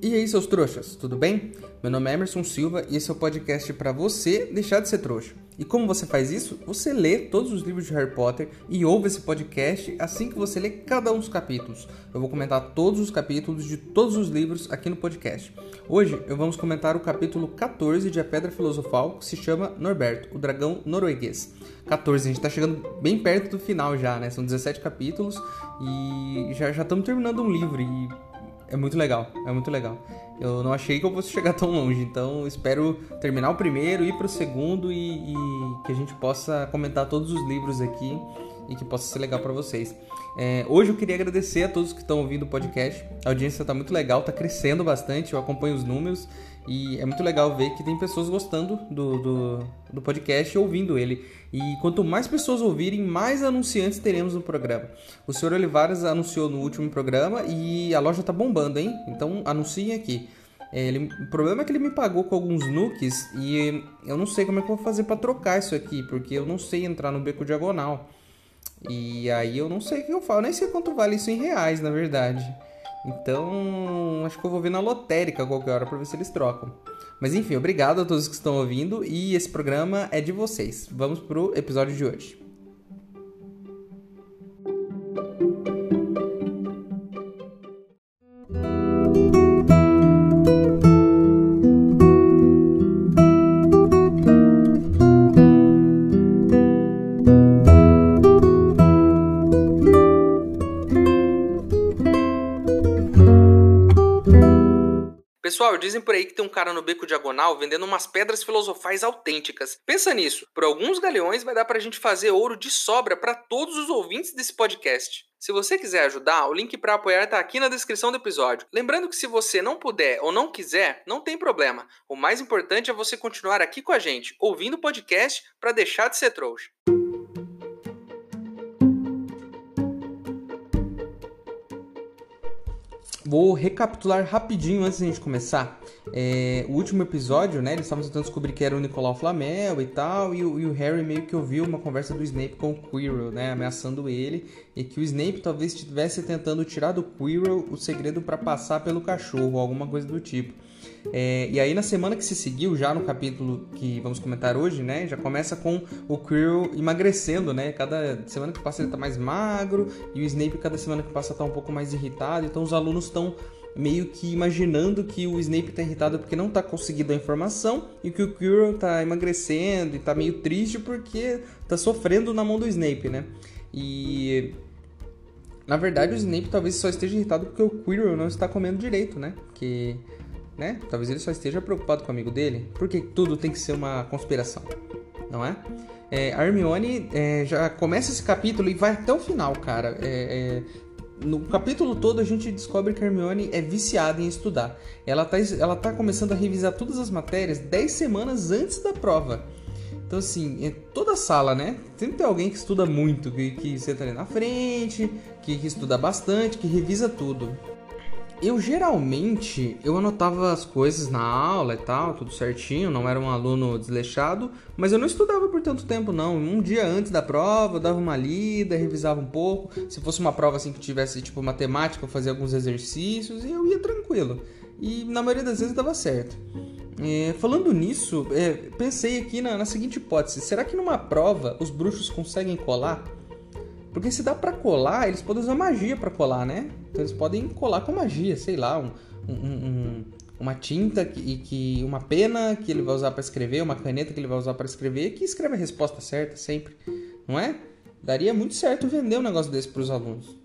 E aí, seus trouxas, tudo bem? Meu nome é Emerson Silva e esse é o podcast para você deixar de ser trouxa. E como você faz isso? Você lê todos os livros de Harry Potter e ouve esse podcast assim que você lê cada um dos capítulos. Eu vou comentar todos os capítulos de todos os livros aqui no podcast. Hoje eu vamos comentar o capítulo 14 de A Pedra Filosofal, que se chama Norberto, o dragão norueguês. 14, a gente tá chegando bem perto do final já, né? São 17 capítulos e já estamos terminando um livro e é muito legal, é muito legal. Eu não achei que eu fosse chegar tão longe, então espero terminar o primeiro, ir para o segundo e, e, que a gente possa comentar todos os livros aqui e que possa ser legal para vocês. É, hoje eu queria agradecer a todos que estão ouvindo o podcast. A audiência está muito legal, está crescendo bastante, eu acompanho os números e é muito legal ver que tem pessoas gostando do, do, do podcast e ouvindo ele. E quanto mais pessoas ouvirem, mais anunciantes teremos no programa. O senhor Olivares anunciou no último programa e a loja tá bombando, hein? Então anunciem aqui. É, ele, o problema é que ele me pagou com alguns nukes e eu não sei como é que eu vou fazer para trocar isso aqui, porque eu não sei entrar no beco diagonal. E aí eu não sei o que eu falo, nem sei quanto vale isso em reais, na verdade. Então, acho que eu vou ver na lotérica qualquer hora para ver se eles trocam. Mas enfim, obrigado a todos que estão ouvindo e esse programa é de vocês. Vamos pro episódio de hoje. Dizem por aí que tem um cara no beco diagonal vendendo umas pedras filosofais autênticas. Pensa nisso, por alguns galeões vai dar pra gente fazer ouro de sobra para todos os ouvintes desse podcast. Se você quiser ajudar, o link para apoiar está aqui na descrição do episódio. Lembrando que se você não puder ou não quiser, não tem problema. O mais importante é você continuar aqui com a gente, ouvindo o podcast para deixar de ser trouxa. Vou recapitular rapidinho antes a gente começar. É, o último episódio, né? Eles estavam tentando descobrir que era o Nicolau Flamel e tal, e o, e o, Harry meio que ouviu uma conversa do Snape com o Quirrell, né? Ameaçando ele, e que o Snape talvez estivesse tentando tirar do Quirrell o segredo para passar pelo cachorro, alguma coisa do tipo. É, e aí na semana que se seguiu, já no capítulo que vamos comentar hoje, né, já começa com o Quirrell emagrecendo, né? Cada semana que passa ele tá mais magro e o Snape cada semana que passa tá um pouco mais irritado. Então os alunos estão meio que imaginando que o Snape tá irritado porque não tá conseguindo a informação e que o Quirrell tá emagrecendo e tá meio triste porque tá sofrendo na mão do Snape, né? E na verdade o Snape talvez só esteja irritado porque o Quirrell não está comendo direito, né? Que né? Talvez ele só esteja preocupado com o amigo dele, porque tudo tem que ser uma conspiração, não é? é a Hermione é, já começa esse capítulo e vai até o final, cara. É, é no capítulo todo a gente descobre que a Hermione é viciada em estudar. Ela tá, ela tá começando a revisar todas as matérias 10 semanas antes da prova. Então, assim, é toda sala, né? Sempre tem alguém que estuda muito, que, que senta ali na frente, que, que estuda bastante, que revisa tudo. Eu geralmente eu anotava as coisas na aula e tal, tudo certinho, não era um aluno desleixado, mas eu não estudava por tanto tempo não. Um dia antes da prova, eu dava uma lida, revisava um pouco. Se fosse uma prova assim que tivesse tipo matemática, eu fazia alguns exercícios e eu ia tranquilo. E na maioria das vezes dava certo. É, falando nisso, é, pensei aqui na, na seguinte hipótese: será que numa prova os bruxos conseguem colar? Porque se dá para colar, eles podem usar magia para colar, né? Então eles podem colar com magia, sei lá, um, um, um, uma tinta que, que, uma pena que ele vai usar para escrever, uma caneta que ele vai usar para escrever, que escreve a resposta certa sempre, não é? Daria muito certo vender um negócio desse para os alunos.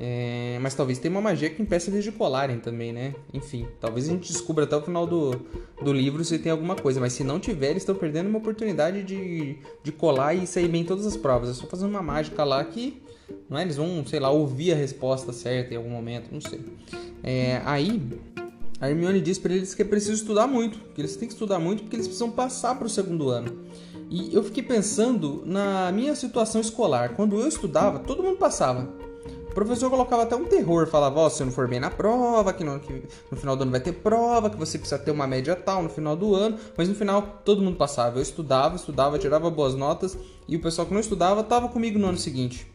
É, mas talvez tenha uma magia que impeça eles de colarem também, né? Enfim, talvez a gente descubra até o final do, do livro se tem alguma coisa. Mas se não tiver, eles estão perdendo uma oportunidade de, de colar e sair bem em todas as provas. É só fazer uma mágica lá que não é? eles vão, sei lá, ouvir a resposta certa em algum momento, não sei. É, aí a Hermione diz para eles que é preciso estudar muito, que eles têm que estudar muito porque eles precisam passar para o segundo ano. E eu fiquei pensando na minha situação escolar. Quando eu estudava, todo mundo passava. O professor colocava até um terror, falava, ó, oh, se eu não for bem na prova, que no, que no, final do ano vai ter prova, que você precisa ter uma média tal no final do ano, mas no final todo mundo passava. Eu estudava, estudava, tirava boas notas, e o pessoal que não estudava tava comigo no ano seguinte.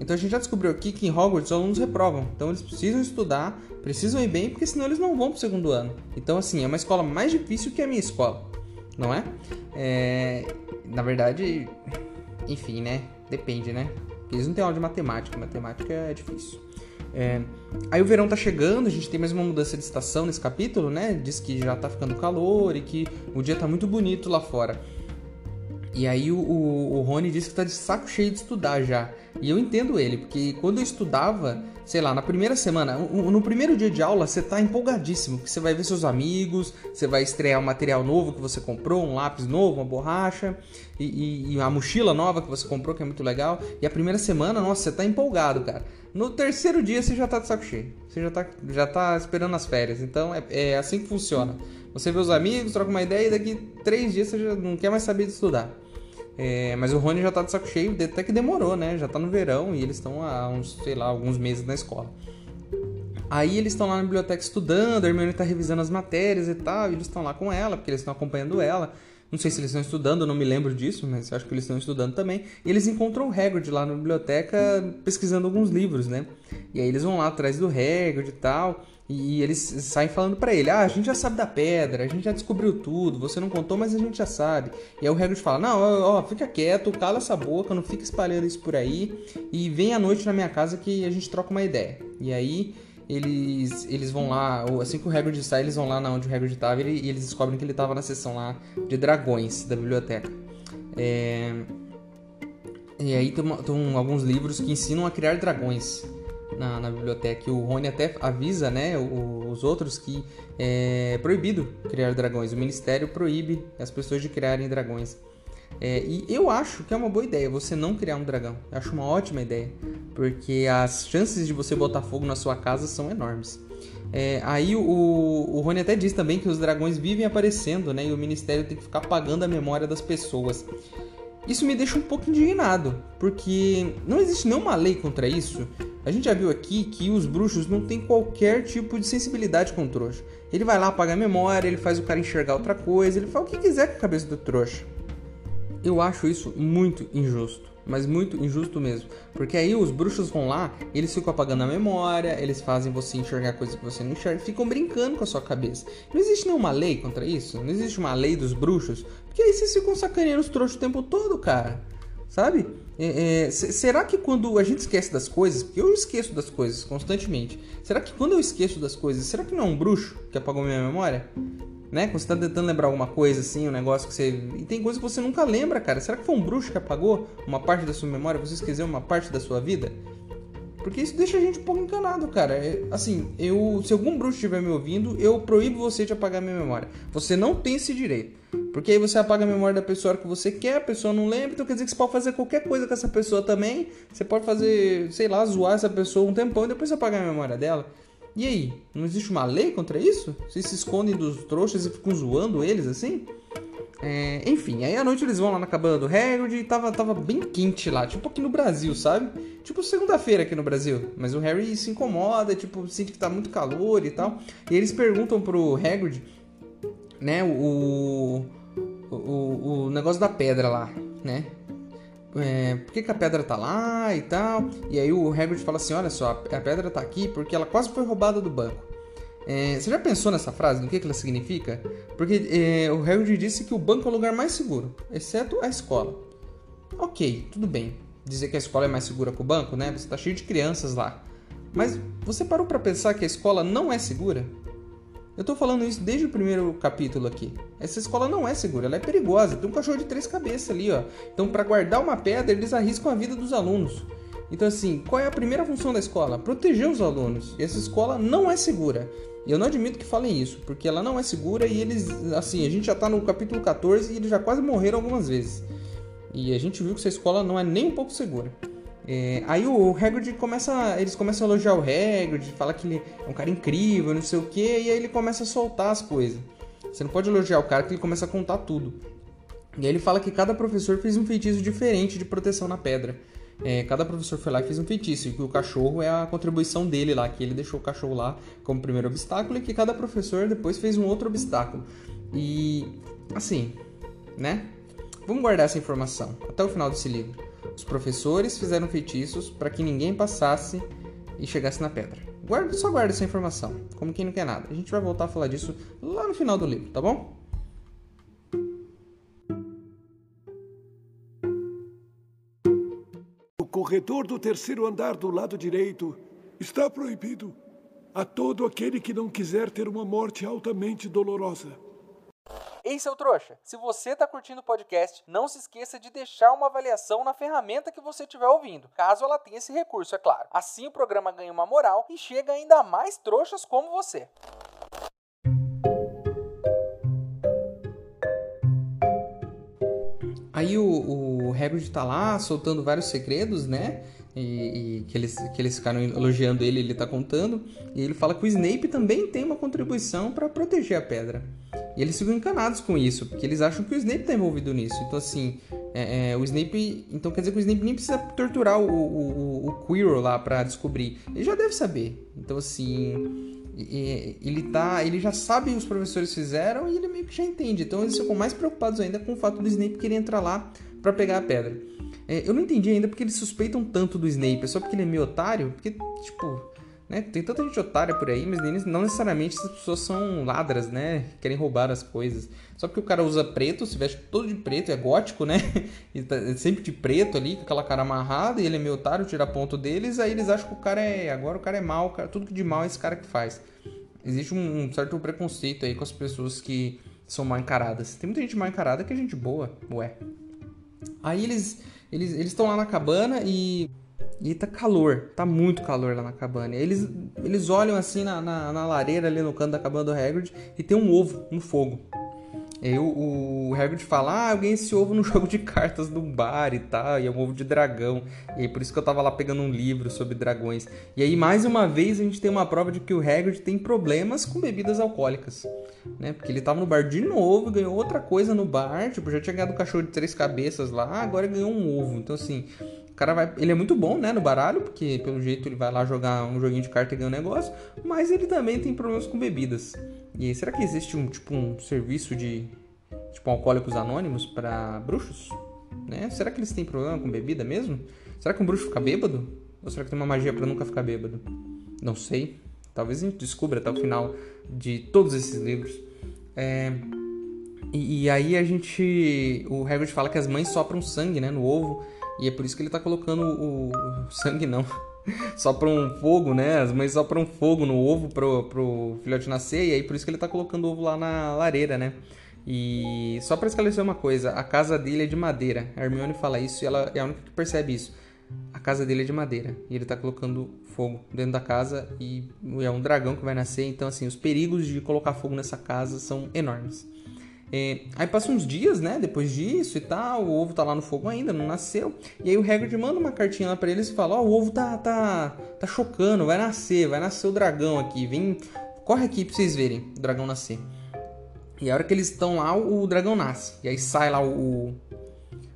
Então a gente já descobriu aqui que em Hogwarts os alunos reprovam. Então eles precisam estudar, precisam ir bem, porque senão eles não vão pro segundo ano. Então, assim, é uma escola mais difícil que a minha escola, não é? é... Na verdade, enfim, né? Depende, né? Eles não têm aula de matemática, matemática é difícil. É... Aí o verão tá chegando, a gente tem mais uma mudança de estação nesse capítulo, né? Diz que já tá ficando calor e que o dia tá muito bonito lá fora. E aí o, o, o Rony disse que tá de saco cheio de estudar já. E eu entendo ele, porque quando eu estudava, sei lá, na primeira semana, no primeiro dia de aula, você tá empolgadíssimo, porque você vai ver seus amigos, você vai estrear um material novo que você comprou, um lápis novo, uma borracha, e, e, e a mochila nova que você comprou, que é muito legal. E a primeira semana, nossa, você tá empolgado, cara. No terceiro dia você já tá de saco cheio. Você já tá, já tá esperando as férias. Então é, é assim que funciona. Você vê os amigos, troca uma ideia e daqui três dias você já não quer mais saber de estudar. É, mas o Rony já tá de saco cheio, até que demorou, né? Já tá no verão e eles estão há uns, sei lá, alguns meses na escola. Aí eles estão lá na biblioteca estudando, a Hermione tá revisando as matérias e tal, e eles estão lá com ela, porque eles estão acompanhando ela. Não sei se eles estão estudando, não me lembro disso, mas acho que eles estão estudando também. E eles encontram o Hagrid lá na biblioteca pesquisando alguns livros, né? E aí eles vão lá atrás do Hagrid e tal. E eles saem falando para ele: Ah, a gente já sabe da pedra, a gente já descobriu tudo, você não contou, mas a gente já sabe. E aí o Hagrid fala: Não, ó, ó, fica quieto, cala essa boca, não fica espalhando isso por aí. E vem à noite na minha casa que a gente troca uma ideia. E aí eles, eles vão lá, assim que o Hagrid sai, eles vão lá na onde o Hagrid estava e eles descobrem que ele estava na seção lá de dragões da biblioteca. É... E aí tem alguns livros que ensinam a criar dragões na, na biblioteca. E o Rony até avisa, né, os outros que é proibido criar dragões. O Ministério proíbe as pessoas de criarem dragões. É, e eu acho que é uma boa ideia você não criar um dragão. Eu acho uma ótima ideia, porque as chances de você botar fogo na sua casa são enormes. É, aí o, o Rony até diz também que os dragões vivem aparecendo, né? E o ministério tem que ficar apagando a memória das pessoas. Isso me deixa um pouco indignado, porque não existe nenhuma lei contra isso. A gente já viu aqui que os bruxos não têm qualquer tipo de sensibilidade com o trouxa. Ele vai lá apagar a memória, ele faz o cara enxergar outra coisa, ele faz o que quiser com a cabeça do trouxa. Eu acho isso muito injusto mas muito injusto mesmo. Porque aí os bruxos vão lá, eles ficam apagando a memória, eles fazem você enxergar coisas que você não enxerga, ficam brincando com a sua cabeça. Não existe nenhuma lei contra isso, não existe uma lei dos bruxos, porque aí vocês ficam sacaneando os trouxas o tempo todo, cara. Sabe? É, é, será que quando a gente esquece das coisas, porque eu esqueço das coisas constantemente, será que quando eu esqueço das coisas, será que não é um bruxo que apagou minha memória? né? Quando você tá tentando lembrar alguma coisa assim, um negócio que você. E tem coisa que você nunca lembra, cara. Será que foi um bruxo que apagou uma parte da sua memória? Você esqueceu uma parte da sua vida? Porque isso deixa a gente um pouco encanado, cara. É, assim, eu, se algum bruxo estiver me ouvindo, eu proíbo você de apagar minha memória. Você não tem esse direito. Porque aí você apaga a memória da pessoa que você quer, a pessoa não lembra, então quer dizer que você pode fazer qualquer coisa com essa pessoa também. Você pode fazer, sei lá, zoar essa pessoa um tempão e depois você apagar a memória dela. E aí, não existe uma lei contra isso? Vocês se escondem dos trouxas e ficam zoando eles assim? É, enfim, aí à noite eles vão lá na cabana do Hagrid e tava, tava bem quente lá, tipo aqui no Brasil, sabe? Tipo segunda-feira aqui no Brasil. Mas o Harry se incomoda, tipo, sente que tá muito calor e tal. E eles perguntam pro Hagrid, né, o, o, negócio da pedra lá, né? é, por que, que, a pedra tá lá e tal. E aí o Hagrid fala assim, olha só, a pedra tá aqui porque ela quase foi roubada do banco. É, você já pensou nessa frase, no que, que ela significa? Porque é, o Hagrid disse que o banco é o lugar mais seguro, exceto a escola. Ok, tudo bem. Dizer que a escola é mais segura que o banco, né? Você tá cheio de crianças lá. Mas você parou para pensar que a escola não é segura? Eu tô falando isso desde o primeiro capítulo aqui. Essa escola não é segura, ela é perigosa. Tem um cachorro de três cabeças ali, ó. Então, para guardar uma pedra, eles arriscam a vida dos alunos. Então, assim, qual é a primeira função da escola? Proteger os alunos. E essa escola não é segura. E eu não admito que falem isso, porque ela não é segura e eles, assim, a gente já tá no capítulo 14 e eles já quase morreram algumas vezes. E a gente viu que essa escola não é nem um pouco segura. É, aí o Hagrid começa, eles começam a elogiar o Hagrid, fala que ele é um cara incrível, não sei o que, e aí ele começa a soltar as coisas. Você não pode elogiar o cara que ele começa a contar tudo. E aí ele fala que cada professor fez um feitiço diferente de proteção na pedra. É, cada professor foi lá e fez um feitiço, e que o cachorro é a contribuição dele lá, que ele deixou o cachorro lá como primeiro obstáculo, e que cada professor depois fez um outro obstáculo. E assim, né? Vamos guardar essa informação até o final desse livro. Os professores fizeram feitiços para que ninguém passasse e chegasse na pedra. Guarda, só guarda essa informação, como quem não quer nada. A gente vai voltar a falar disso lá no final do livro, tá bom? O corredor do terceiro andar do lado direito está proibido a todo aquele que não quiser ter uma morte altamente dolorosa. Ei, seu trouxa, se você está curtindo o podcast, não se esqueça de deixar uma avaliação na ferramenta que você estiver ouvindo, caso ela tenha esse recurso, é claro. Assim o programa ganha uma moral e chega ainda mais trouxas como você. Aí o, o Hagrid tá lá soltando vários segredos, né? E, e, que, eles, que eles ficaram elogiando ele, ele tá contando. E ele fala que o Snape também tem uma contribuição para proteger a pedra. E eles ficam encanados com isso, porque eles acham que o Snape tá envolvido nisso. Então, assim, é, é, o Snape. Então quer dizer que o Snape nem precisa torturar o, o, o Quirrell lá para descobrir. Ele já deve saber. Então, assim. Ele tá. Ele já sabe o que os professores fizeram e ele meio que já entende. Então eles ficam mais preocupados ainda com o fato do Snape querer entrar lá para pegar a pedra. É, eu não entendi ainda porque eles suspeitam tanto do Snape. É só porque ele é meio otário? Porque, tipo. Né? Tem tanta gente otária por aí, mas não necessariamente essas pessoas são ladras, né? Querem roubar as coisas. Só porque o cara usa preto, se veste todo de preto, é gótico, né? E tá sempre de preto ali, com aquela cara amarrada, e ele é meio otário, tira ponto deles, aí eles acham que o cara é. Agora o cara é mal, cara, tudo que de mal é esse cara que faz. Existe um, certo preconceito aí com as pessoas que são mal encaradas. Tem muita gente mal encarada que é gente boa, ué. Aí eles eles estão lá na cabana e e tá calor, tá muito calor lá na cabana. Eles, eles olham assim na, na, na, lareira ali no canto da cabana do Hagrid e tem um ovo no fogo. E o, o Hagrid fala, ah, eu ganhei esse ovo no jogo de cartas do bar e tal, e é um ovo de dragão. E aí por isso que eu tava lá pegando um livro sobre dragões. E aí mais uma vez a gente tem uma prova de que o Hagrid tem problemas com bebidas alcoólicas. Né? Porque ele tava no bar de novo, ganhou outra coisa no bar, tipo, já tinha ganhado um cachorro de três cabeças lá, agora ganhou um ovo. Então assim, cara vai. Ele é muito bom, né, no baralho, porque pelo jeito ele vai lá jogar um joguinho de carta e ganha um negócio, mas ele também tem problemas com bebidas. E será que existe um tipo um serviço de tipo alcoólicos anônimos para bruxos? Né? Será que eles têm problema com bebida mesmo? Será que um bruxo fica bêbado? Ou será que tem uma magia para nunca ficar bêbado? Não sei. Talvez a gente descubra até o final de todos esses livros. É... E, e, aí a gente. O Hagrid fala que as mães sopram sangue né, no ovo e é por isso que ele tá colocando o, o sangue, não. Sopram fogo, né? As mães sopram fogo no ovo pro, pro filhote nascer. E aí por isso que ele tá colocando o ovo lá na lareira, né? E só para esclarecer uma coisa, a casa dele é de madeira. A Hermione fala isso e ela é a única que percebe isso. A casa dele é de madeira e ele tá colocando fogo dentro da casa e é um dragão que vai nascer. Então, assim, os perigos de colocar fogo nessa casa são enormes. É, aí passa uns dias, né, depois disso e tal, o ovo tá lá no fogo ainda, não nasceu. E aí o Hagrid manda uma cartinha lá pra eles e fala: Ó, oh, o ovo tá, tá, tá chocando, vai nascer, vai nascer o dragão aqui, vem, corre aqui pra vocês verem o dragão nascer. E a hora que eles estão lá, o, dragão nasce. E aí sai lá o,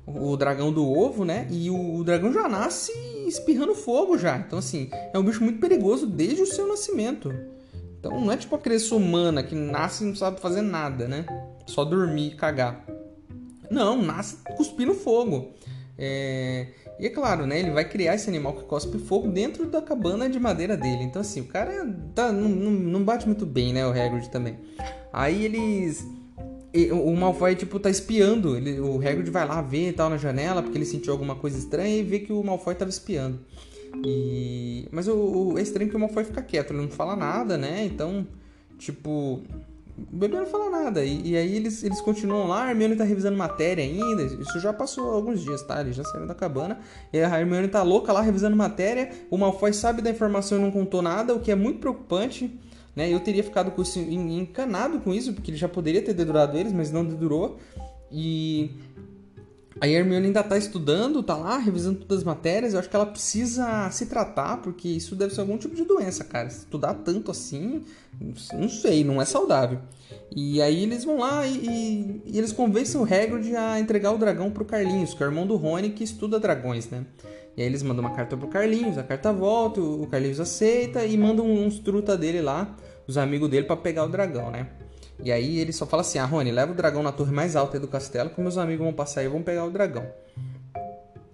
o, o dragão do ovo, né, e o, o dragão já nasce espirrando fogo já. Então, assim, é um bicho muito perigoso desde o seu nascimento. Então não é tipo a criança humana que nasce e não sabe fazer nada, né? Só dormir e cagar. Não, nasce cuspindo fogo. É... E é claro, né? Ele vai criar esse animal que cospe fogo dentro da cabana de madeira dele. Então, assim, o cara tá, não, não bate muito bem, né? O Hagrid também. Aí eles. O Malfoy, tipo, tá espiando. Ele, o Hagrid vai lá ver e tal na janela, porque ele sentiu alguma coisa estranha e vê que o Malfoy tava espiando. E... Mas o, o, é estranho que o Malfoy fica quieto, ele não fala nada, né? Então, tipo, o bebê não fala nada. E, e, aí eles, eles continuam lá, a Hermione tá revisando matéria ainda. Isso já passou alguns dias, tá? Eles já saíram da cabana. E a Hermione tá louca lá revisando matéria. O Malfoy sabe da informação e não contou nada, o que é muito preocupante. Né? Eu teria ficado com isso, encanado com isso, porque ele já poderia ter dedurado eles, mas não dedurou. E a Hermione ainda tá estudando, tá lá revisando todas as matérias. Eu acho que ela precisa se tratar, porque isso deve ser algum tipo de doença, cara. Estudar tanto assim, não sei, não é saudável. E aí eles vão lá e, e, e eles convencem o Hagrid a entregar o dragão pro Carlinhos, que é o irmão do Rony que estuda dragões, né? E aí eles mandam uma carta pro Carlinhos, a carta volta, o Carlinhos aceita e mandam uns truta dele lá, os amigos dele, para pegar o dragão, né? E aí ele só fala assim: Ah, Rony, leva o dragão na torre mais alta do castelo que meus amigos vão passar e vão pegar o dragão.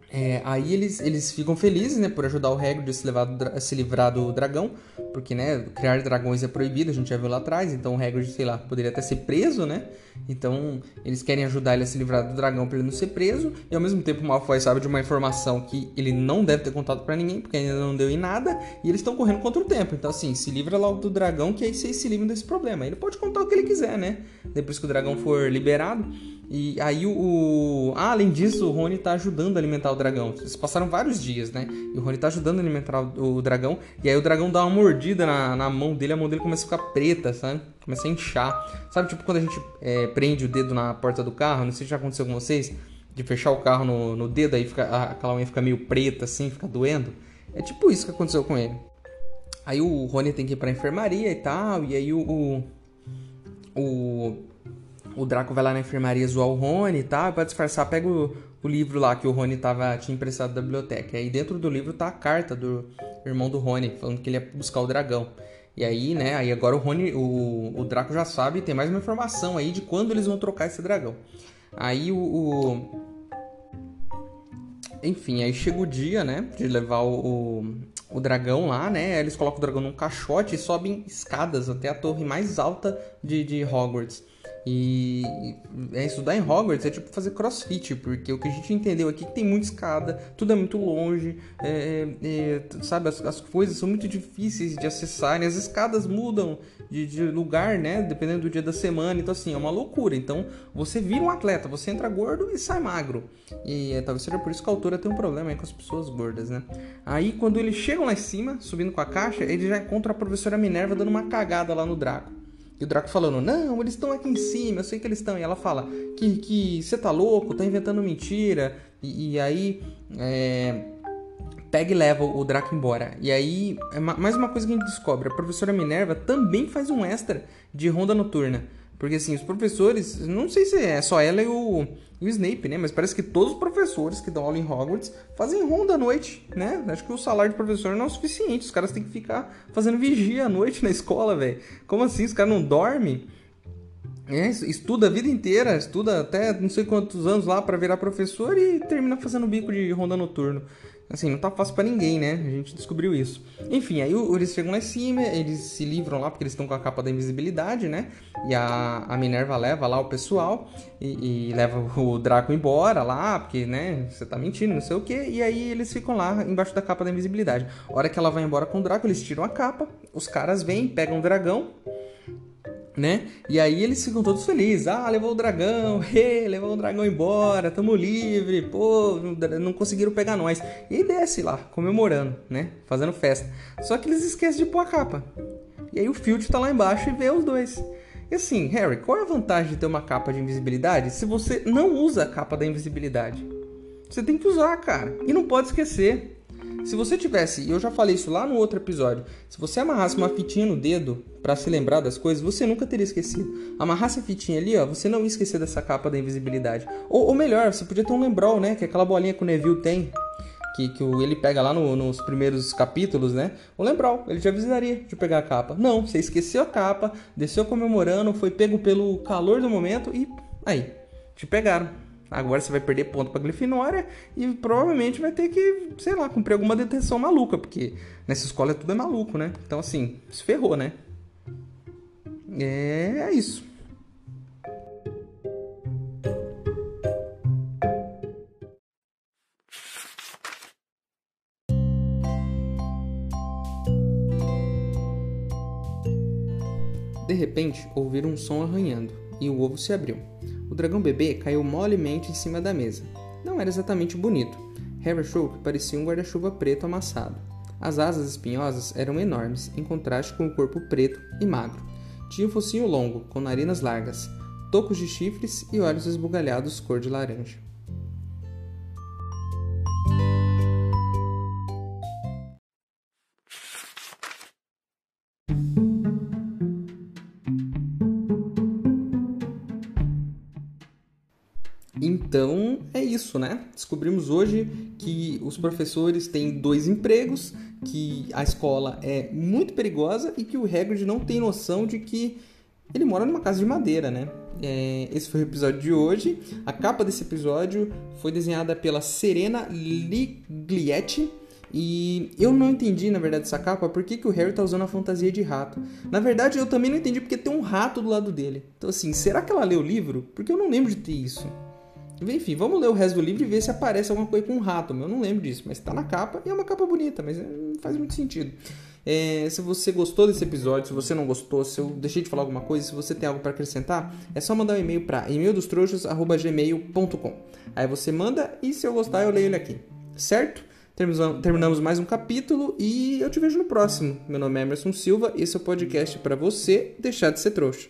É, aí eles, eles ficam felizes, né, por ajudar o Hagrid a se, levar, a se livrar do dragão, porque, né, criar dragões é proibido, a gente já viu lá atrás, então o Hagrid, sei lá, poderia até ser preso, né, então eles querem ajudar ele a se livrar do dragão para ele não ser preso, e ao mesmo tempo o Malfoy sabe de uma informação que ele não deve ter contado para ninguém, porque ainda não deu em nada, e eles estão correndo contra o tempo, então assim, se livra logo do dragão, que aí vocês se livram desse problema, ele pode contar o que ele quiser, né, depois que o dragão for liberado, e aí o. Ah, além disso, o Rony tá ajudando a alimentar o dragão. Eles passaram vários dias, né? E o Rony tá ajudando a alimentar o dragão. E aí o dragão dá uma mordida na, na mão dele, a mão dele começa a ficar preta, sabe? Começa a inchar. Sabe, tipo quando a gente é, prende o dedo na porta do carro? Não sei se já aconteceu com vocês. De fechar o carro no, no dedo, aí fica, aquela unha fica meio preta assim, fica doendo. É tipo isso que aconteceu com ele. Aí o Rony tem que ir pra enfermaria e tal. E aí o, o, o o Draco vai lá na enfermaria zoar o Rony e tal, e pra disfarçar, pega o, o, livro lá que o Rony tava, tinha emprestado da biblioteca. E aí dentro do livro tá a carta do irmão do Rony, falando que ele ia buscar o dragão. E aí, né, aí agora o Rony, o, o Draco já sabe, tem mais uma informação aí de quando eles vão trocar esse dragão. Aí o, o... Enfim, aí chega o dia, né, de levar o, o, o dragão lá, né, eles colocam o dragão num caixote e sobem escadas até a torre mais alta de, de Hogwarts. E é, estudar em Hogwarts é tipo fazer crossfit, porque o que a gente entendeu aqui é que tem muita escada, tudo é muito longe, é, é, é sabe? As, as, coisas são muito difíceis de acessar, as escadas mudam de, de, lugar, né? Dependendo do dia da semana, então assim, é uma loucura. Então você vira um atleta, você entra gordo e sai magro. E é, talvez seja por isso que a autora tem um problema com as pessoas gordas, né? Aí quando eles chegam lá em cima, subindo com a caixa, eles já encontram a professora Minerva dando uma cagada lá no Draco. E o Draco falando, não, eles estão aqui em cima, eu sei que eles estão. E ela fala que você tá louco, tá inventando mentira. E, e aí é, pega e leva o Draco embora. E aí, é mais uma coisa que a gente descobre: a professora Minerva também faz um extra de ronda noturna. Porque assim, os professores, não sei se é só ela e o, o Snape, né? Mas parece que todos os professores que dão aula em Hogwarts fazem ronda à noite, né? Acho que o salário de professor não é o suficiente. Os caras têm que ficar fazendo vigia à noite na escola, velho. Como assim? Os caras não dormem? É, estuda a vida inteira, estuda até não sei quantos anos lá para virar professor e termina fazendo bico de ronda noturno. Assim, não tá fácil para ninguém, né? A gente descobriu isso. Enfim, aí eles chegam lá em cima, eles se livram lá porque eles estão com a capa da invisibilidade, né? E a, a Minerva leva lá o pessoal e, e, leva o Draco embora lá, porque, né? Você tá mentindo, não sei o que. E aí eles ficam lá embaixo da capa da invisibilidade. A hora que ela vai embora com o Draco, eles tiram a capa, os caras vêm, pegam o dragão né? E aí eles ficam todos felizes. Ah, levou o dragão, hey, levou o dragão embora, tamo livre, pô, não conseguiram pegar nós. E desce lá, comemorando, né? Fazendo festa. Só que eles esquecem de pôr a capa. E aí o Filch tá lá embaixo e vê os dois. E assim, Harry, qual é a vantagem de ter uma capa de invisibilidade se você não usa a capa da invisibilidade? Você tem que usar, cara. E não pode esquecer. Se você tivesse, e eu já falei isso lá no outro episódio, se você amarrasse uma fitinha no dedo para se lembrar das coisas, você nunca teria esquecido. Amarrasse a fitinha ali, ó, você não ia esquecer dessa capa da invisibilidade. Ou, ou melhor, você podia ter um lembrol, né? Que é aquela bolinha que o Neville tem. Que, que ele pega lá no, nos primeiros capítulos, né? O Lembrol, ele te avisaria de pegar a capa. Não, você esqueceu a capa, desceu comemorando, foi pego pelo calor do momento e aí, te pegaram. Agora você vai perder ponto pra Grifinória e provavelmente vai ter que, sei lá, cumprir alguma detenção maluca, porque nessa escola tudo é maluco, né? Então, assim, se ferrou, né? É, é isso. De repente, ouviram um som arranhando e o ovo se abriu. O dragão bebê caiu molemente em cima da mesa. Não era exatamente bonito. Harry achou que parecia um guarda-chuva preto amassado. As asas espinhosas eram enormes, em contraste com o corpo preto e magro. Tinha um focinho longo, com narinas largas, tocos de chifres e olhos esbugalhados cor de laranja. Descobrimos hoje que os professores têm dois empregos, que a escola é muito perigosa e que o Hagrid não tem noção de que ele mora numa casa de madeira, né? é, esse foi o episódio de hoje. A capa desse episódio foi desenhada pela Serena Liglietti. E eu não entendi, na verdade, essa capa, por que, que o Harry tá usando a fantasia de rato. Na verdade, eu também não entendi porque tem um rato do lado dele. Então, assim, será que ela leu o livro? Porque eu não lembro de ter isso. Enfim, vamos ler o resto do livro e ver se aparece alguma coisa com um rato. Eu não lembro disso, mas tá na capa e é uma capa bonita, mas não faz muito sentido. É, se você gostou desse episódio, se você não gostou, se eu deixei de falar alguma coisa, se você tem algo para acrescentar, é só mandar um e-mail para e-maildostrouxas.gmail.com. Aí você manda e se eu gostar eu leio ele aqui, certo? Terminamos mais um capítulo e eu te vejo no próximo. Meu nome é Emerson Silva e esse é o podcast para você deixar de ser trouxa.